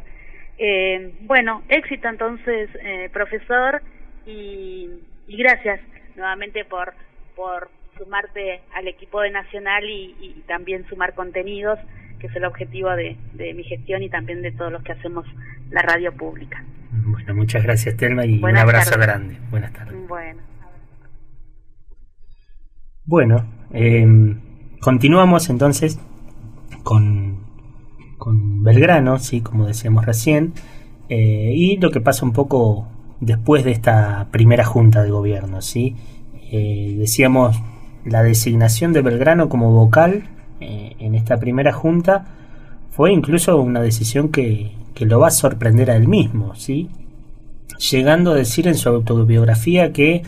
Eh, bueno, éxito entonces, eh, profesor, y, y, gracias nuevamente por, por sumarte al equipo de Nacional y, y, también sumar contenidos, que es el objetivo de, de mi gestión y también de todos los que hacemos la radio pública. Bueno, muchas gracias, Telma, y Buenas un abrazo tardes. grande. Buenas tardes. Bueno, bueno eh, continuamos entonces con, con Belgrano, sí, como decíamos recién, eh, y lo que pasa un poco después de esta primera junta de gobierno, sí. Eh, decíamos la designación de Belgrano como vocal eh, en esta primera junta fue incluso una decisión que, que, lo va a sorprender a él mismo, ¿sí? llegando a decir en su autobiografía que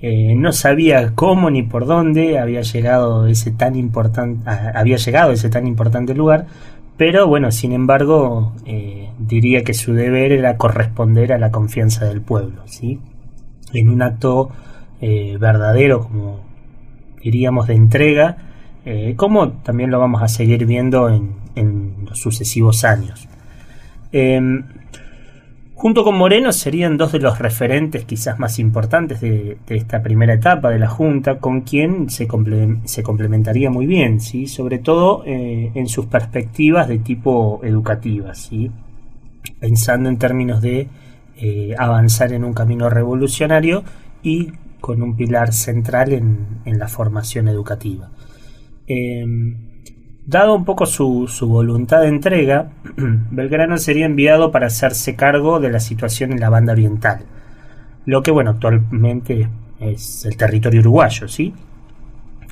eh, no sabía cómo ni por dónde había llegado ese tan importante había llegado ese tan importante lugar pero bueno sin embargo eh, diría que su deber era corresponder a la confianza del pueblo sí en un acto eh, verdadero como diríamos de entrega como también lo vamos a seguir viendo en, en los sucesivos años. Em, Junto con Moreno serían dos de los referentes quizás más importantes de, esta primera etapa de la Junta, con quien se, complementaría muy bien, ¿sí? sobre todo eh, en sus perspectivas de tipo educativa, ¿sí? pensando en términos de eh, avanzar en un camino revolucionario y con un pilar central en, la formación educativa. Em, Dado un poco su, voluntad de entrega, Belgrano sería enviado para hacerse cargo de la situación en la banda oriental, lo que bueno, actualmente es el territorio uruguayo, ¿sí?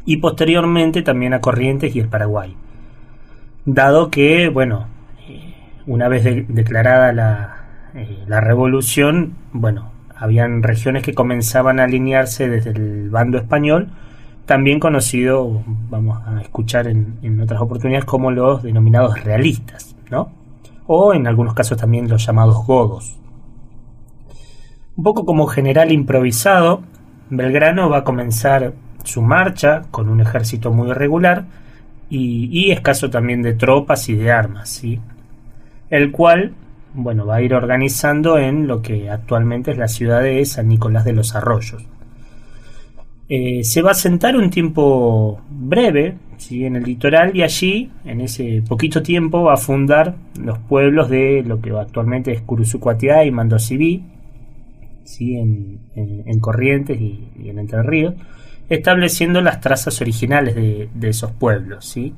Y posteriormente también a Corrientes y el Paraguay. Dado que, bueno, eh, una vez declarada la, eh, la revolución, bueno, habían regiones que comenzaban a alinearse desde el bando español, también conocido, vamos a escuchar en, otras oportunidades, como los denominados realistas, ¿no? O en algunos casos también los llamados godos. Un poco como general improvisado, Belgrano va a comenzar su marcha con un ejército muy irregular y, escaso también de tropas y de armas, ¿sí? El cual, bueno, va a ir organizando en lo que actualmente es la ciudad de San Nicolás de los Arroyos eh, se va a sentar un tiempo breve ¿sí? en el litoral y allí, en ese poquito tiempo, va a fundar los pueblos de lo que actualmente es Curuzucuatiá y Mandosibí, ¿sí? en, en, Corrientes y, en Entre Ríos, estableciendo las trazas originales de, de esos pueblos. ¿sí?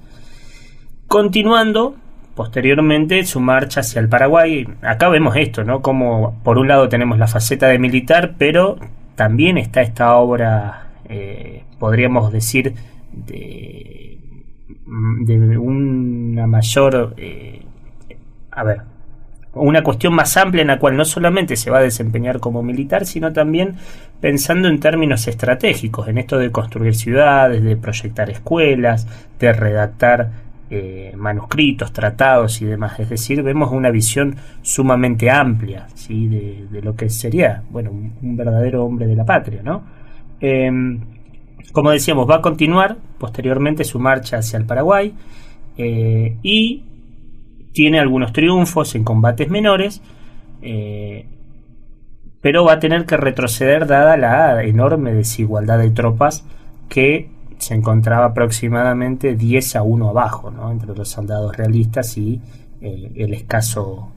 Continuando posteriormente su marcha hacia el Paraguay. Acá vemos esto, ¿no? Como por un lado tenemos la faceta de militar, pero también está esta obra eh, podríamos decir, de, una mayor, eh, a ver, una cuestión más amplia en la cual no solamente se va a desempeñar como militar, sino también pensando en términos estratégicos, en esto de construir ciudades, de proyectar escuelas, de redactar eh, manuscritos, tratados y demás. Es decir, vemos una visión sumamente amplia ¿sí? de, lo que sería, bueno, un verdadero hombre de la patria, ¿no? Em, como decíamos, va a continuar posteriormente su marcha hacia el Paraguay eh, y tiene algunos triunfos en combates menores, eh, pero va a tener que retroceder dada la enorme desigualdad de tropas que se encontraba aproximadamente 10 a 1 abajo entre los soldados realistas y eh, el escaso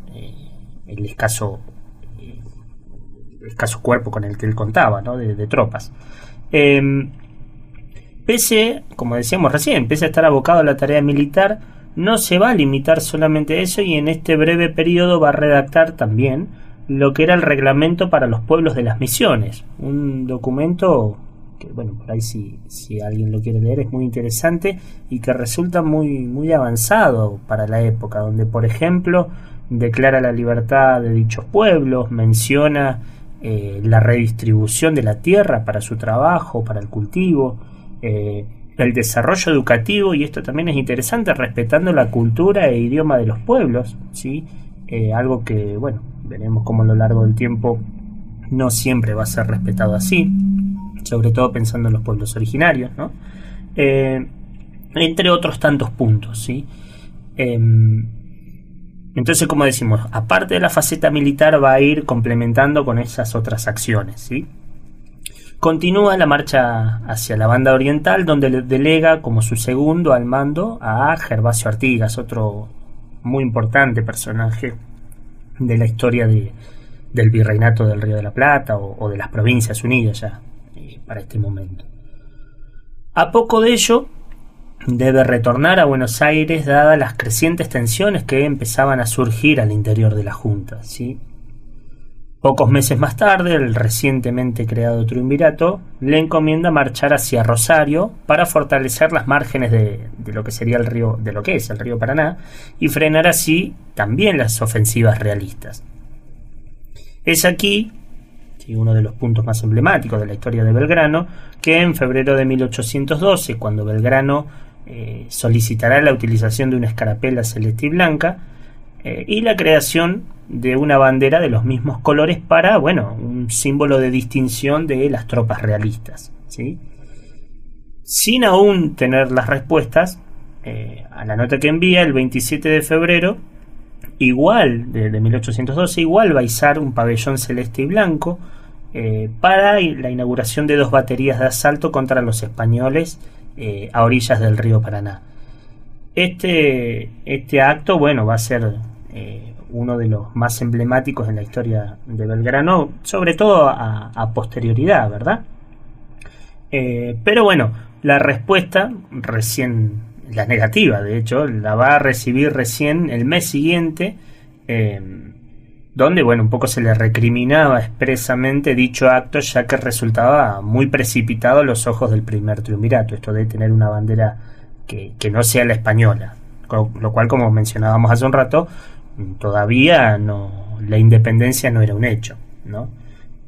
el escaso escaso cuerpo con el que él contaba, ¿no? de, tropas. Em, pese, como decíamos recién, pese a estar abocado a la tarea militar, no se va a limitar solamente a eso y en este breve periodo va a redactar también lo que era el reglamento para los pueblos de las misiones, un documento que, bueno, por ahí si, si alguien lo quiere leer es muy interesante y que resulta muy, muy avanzado para la época, donde, por ejemplo, declara la libertad de dichos pueblos, menciona eh, la redistribución de la tierra para su trabajo, para el cultivo, eh, el desarrollo educativo, y esto también es interesante, respetando la cultura e idioma de los pueblos, ¿sí? Eh, algo que, bueno, veremos cómo a lo largo del tiempo no siempre va a ser respetado así, sobre todo pensando en los pueblos originarios, ¿no? entre otros tantos puntos, ¿sí? Entonces, como decimos, aparte de la faceta militar va a ir complementando con esas otras acciones. Continúa la marcha hacia la banda oriental, donde le delega como su segundo al mando a Gervasio Artigas, otro muy importante personaje de la historia del virreinato del Río de la Plata o, de las provincias unidas ya eh, para este momento. A poco de ello, debe retornar a Buenos Aires dadas las crecientes tensiones que empezaban a surgir al interior de la Junta. ¿sí? Pocos meses más tarde, el recientemente creado triunvirato le encomienda marchar hacia Rosario para fortalecer las márgenes de, lo que sería el río, de lo que es el río Paraná, y frenar así también las ofensivas realistas. Es aquí, uno de los puntos más emblemáticos de la historia de Belgrano, que en febrero de 1812, cuando Belgrano eh, solicitará la utilización de una escarapela celeste y blanca, eh, y la creación de una bandera de los mismos colores para, bueno, un símbolo de distinción de las tropas realistas. ¿sí? Sin aún tener las respuestas, eh, a la nota que envía el 27 de febrero, igual, de, 1812, igual va a izar un pabellón celeste y blanco para la inauguración de dos baterías de asalto contra los españoles a orillas del río Paraná. Este, este acto, bueno, va a ser eh, uno de los más emblemáticos en la historia de Belgrano, sobre todo a, posterioridad, ¿verdad? Eh, pero bueno, la respuesta recién, la negativa, de hecho, la va a recibir recién el mes siguiente, eh, donde, bueno, un poco se le recriminaba expresamente dicho acto, ya que resultaba muy precipitado a los ojos del primer triunvirato, esto de tener una bandera que, que no sea la española, lo cual, como mencionábamos hace un rato, todavía no, la independencia no era un hecho, ¿no?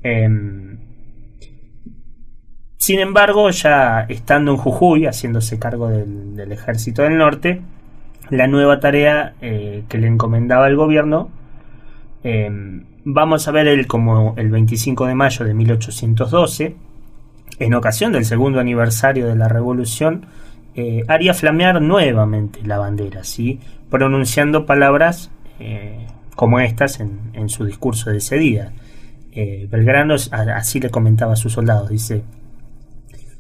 Em, sin embargo, ya estando en Jujuy, haciéndose cargo del, ejército del norte, la nueva tarea eh, que le encomendaba el gobierno, em, vamos a ver el, como el 25 de mayo de 1812, en ocasión del segundo aniversario de la revolución, eh, haría flamear nuevamente la bandera, ¿sí? pronunciando palabras eh, como estas en, su discurso de ese día. Eh, Belgrano así le comentaba a sus soldados, dice,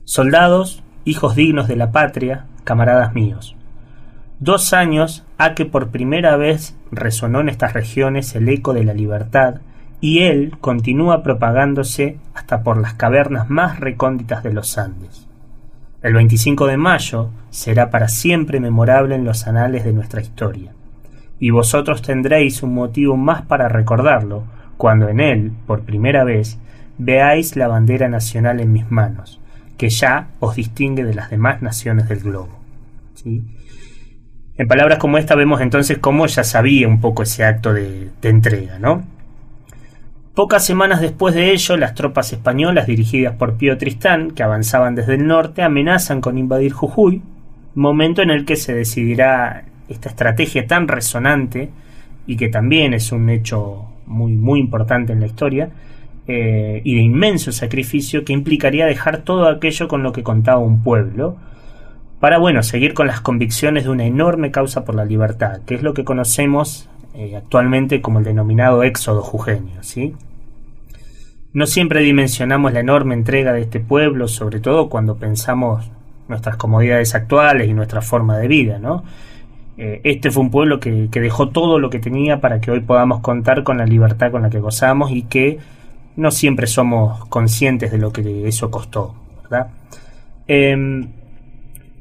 Soldados, hijos dignos de la patria, camaradas míos, dos años ha que por primera vez resonó en estas regiones el eco de la libertad, y él continúa propagándose hasta por las cavernas más recónditas de los Andes. El 25 de mayo será para siempre memorable en los anales de nuestra historia y vosotros tendréis un motivo más para recordarlo, cuando en él, por primera vez, veáis la bandera nacional en mis manos, que ya os distingue de las demás naciones del globo. En palabras como esta vemos entonces cómo ya sabía un poco ese acto de, entrega, ¿no? Pocas semanas después de ello, las tropas españolas dirigidas por Pío Tristán, que avanzaban desde el norte, amenazan con invadir Jujuy, momento en el que se decidirá esta estrategia tan resonante y que también es un hecho muy, muy importante en la historia eh, y de inmenso sacrificio que implicaría dejar todo aquello con lo que contaba un pueblo para, bueno, seguir con las convicciones de una enorme causa por la libertad, que es lo que conocemos eh, actualmente como el denominado éxodo jujeño, ¿sí? No siempre dimensionamos la enorme entrega de este pueblo, sobre todo cuando pensamos nuestras comodidades actuales y nuestra forma de vida, ¿no? Eh, este fue un pueblo que, dejó todo lo que tenía para que hoy podamos contar con la libertad con la que gozamos y que no siempre somos conscientes de lo que eso costó, ¿verdad? Em,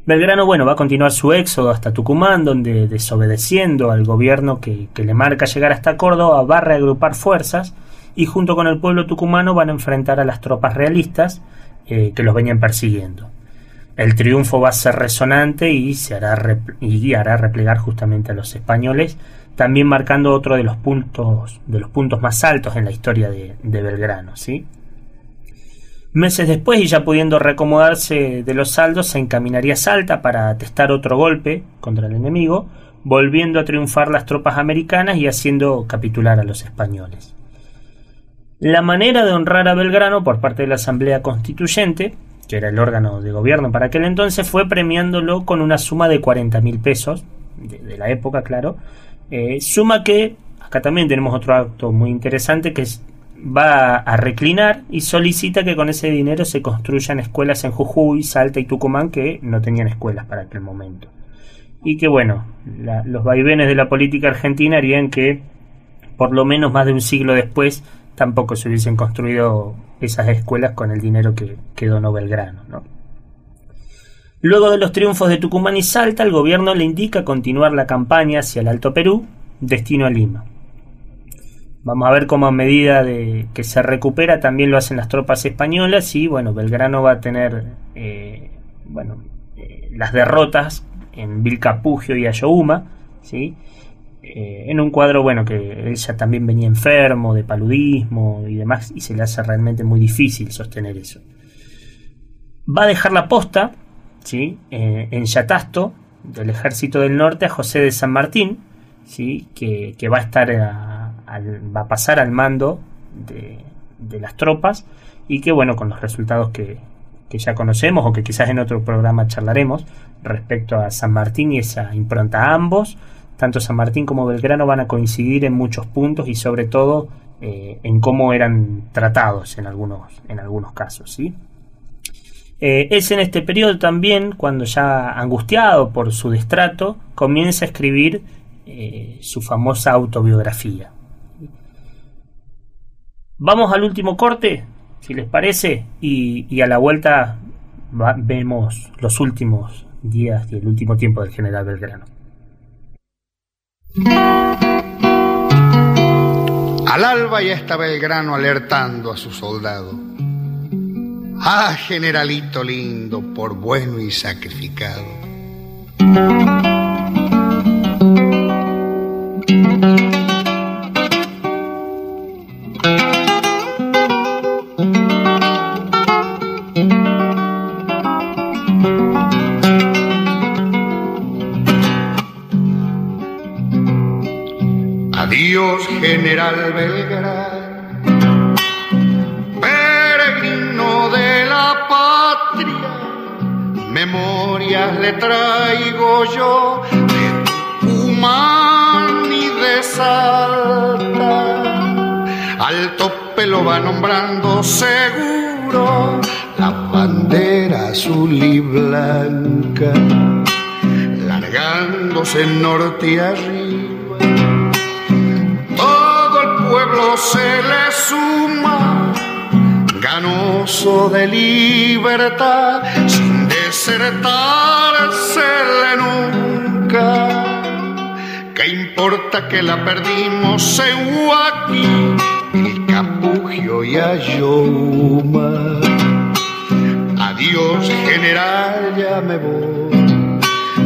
Belgrano, bueno, va a continuar su éxodo hasta Tucumán, donde desobedeciendo al gobierno que, le marca llegar hasta Córdoba, va a reagrupar fuerzas y junto con el pueblo tucumano van a enfrentar a las tropas realistas eh, que los venían persiguiendo el triunfo va a ser resonante y se hará y hará replegar justamente a los españoles, también marcando otro de los puntos de los puntos más altos en la historia de, Belgrano, ¿sí? Meses después, y ya pudiendo reacomodarse de los saldos, se encaminaría a Salta para testar otro golpe contra el enemigo, volviendo a triunfar las tropas americanas y haciendo capitular a los españoles. La manera de honrar a Belgrano por parte de la Asamblea Constituyente que era el órgano de gobierno para aquel entonces, fue premiándolo con una suma de 40 mil pesos, de, la época, claro. Eh, suma que, acá también tenemos otro acto muy interesante, que es, va a reclinar y solicita que con ese dinero se construyan escuelas en Jujuy, Salta y Tucumán que no tenían escuelas para aquel momento. Y que bueno, los vaivenes de la política argentina harían que, por lo menos más de un siglo después, tampoco se hubiesen construido esas escuelas con el dinero que, que donó Belgrano. Luego de los triunfos de Tucumán y Salta, el gobierno le indica continuar la campaña hacia el Alto Perú, destino a Lima. Vamos a ver cómo a medida de que se recupera también lo hacen las tropas españolas y bueno, Belgrano va a tener eh, bueno, eh, las derrotas en Vilcapugio y Ayohuma, ¿sí? Eh, en un cuadro bueno que ella también venía enfermo de paludismo y demás y se le hace realmente muy difícil sostener eso. Va a dejar la posta ¿sí? en Yatasto del ejército del norte a José de San Martín, ¿sí? que, va a estar va a pasar al mando de, las tropas y que bueno con los resultados que, que ya conocemos o que quizás en otro programa charlaremos respecto a San Martín y esa impronta a ambos tanto San Martín como Belgrano van a coincidir en muchos puntos y sobre todo eh, en cómo eran tratados en algunos, en algunos casos. ¿sí? Eh, es en este periodo también cuando ya angustiado por su destrato comienza a escribir eh, su famosa autobiografía. Vamos al último corte, si les parece, y, a la vuelta vemos los últimos días y el último tiempo del general Belgrano. Al alba ya estaba el grano alertando a su soldado. Ah, generalito lindo, por bueno y sacrificado. General Belgrano, peregrino de la patria, memorias le traigo yo de Tucumán y de Salta. Al tope lo va nombrando seguro la bandera azul y blanca, largándose norte y arriba se le suma, ganoso de libertad, sin desertársele nunca. ¿Qué importa que la perdimos en Huaki, el Capugio y Ayoma? Adiós, general, ya me voy.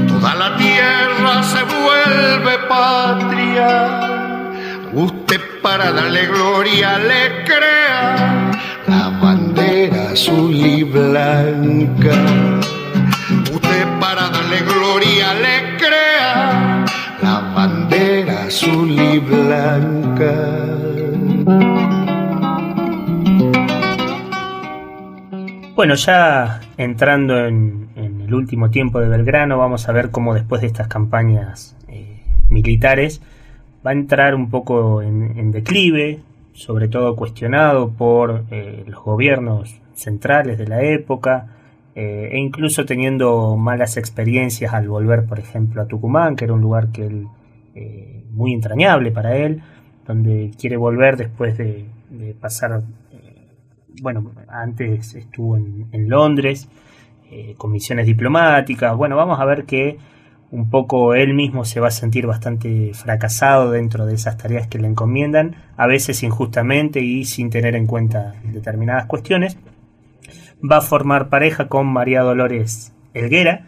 Toda la tierra se vuelve patria Usted para darle gloria le crea la bandera azul y blanca. Usted para darle gloria le crea la bandera azul y blanca. Bueno, ya entrando en, el último tiempo de Belgrano, vamos a ver cómo después de estas campañas eh, militares, va a entrar un poco en, declive, sobre todo cuestionado por eh, los gobiernos centrales de la época, eh, e incluso teniendo malas experiencias al volver, por ejemplo, a Tucumán, que era un lugar que él, eh, muy entrañable para él, donde quiere volver después de, pasar, bueno, antes estuvo en, en Londres, con misiones diplomáticas, bueno, vamos a ver que un poco él mismo se va a sentir bastante fracasado dentro de esas tareas que le encomiendan, a veces injustamente y sin tener en cuenta determinadas cuestiones. Va a formar pareja con María Dolores Elguera,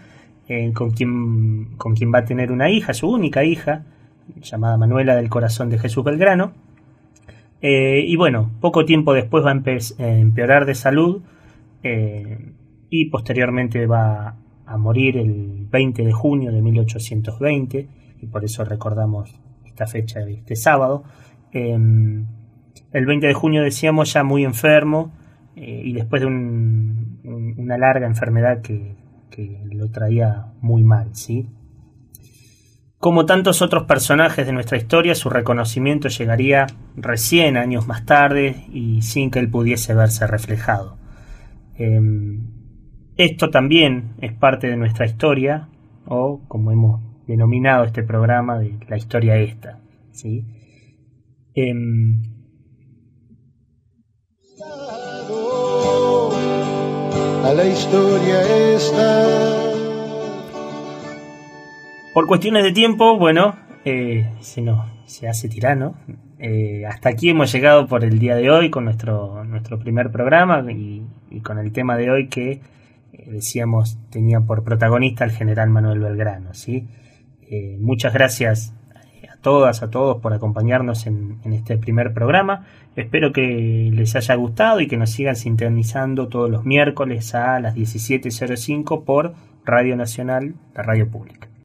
eh, con, quien, con quien va a tener una hija, su única hija, llamada Manuela del Corazón de Jesús Belgrano. Eh, y bueno, poco tiempo después va a eh, empeorar de salud y posteriormente va a morir el 20 de junio de 1820, y por eso recordamos esta fecha de este sábado. Em, el 20 de junio decíamos ya muy enfermo eh, y después de una larga enfermedad que, lo traía muy mal, ¿sí? Como tantos otros personajes de nuestra historia, su reconocimiento llegaría recién años más tarde y sin que él pudiese verse reflejado. Em, esto también es parte de nuestra historia, o como hemos denominado este programa, de la historia esta. ¿sí? Em, a la historia esta. Por cuestiones de tiempo, bueno, eh, se, no, se hace tirano. eh, hasta aquí hemos llegado por el día de hoy con nuestro, nuestro primer programa y, con el tema de hoy que decíamos tenía por protagonista el general Manuel Belgrano. ¿sí? Eh, muchas gracias a todas, a todos por acompañarnos en, en, este primer programa. Espero que les haya gustado y que nos sigan sintonizando todos los miércoles a las 17.05 por Radio Nacional, la radio pública.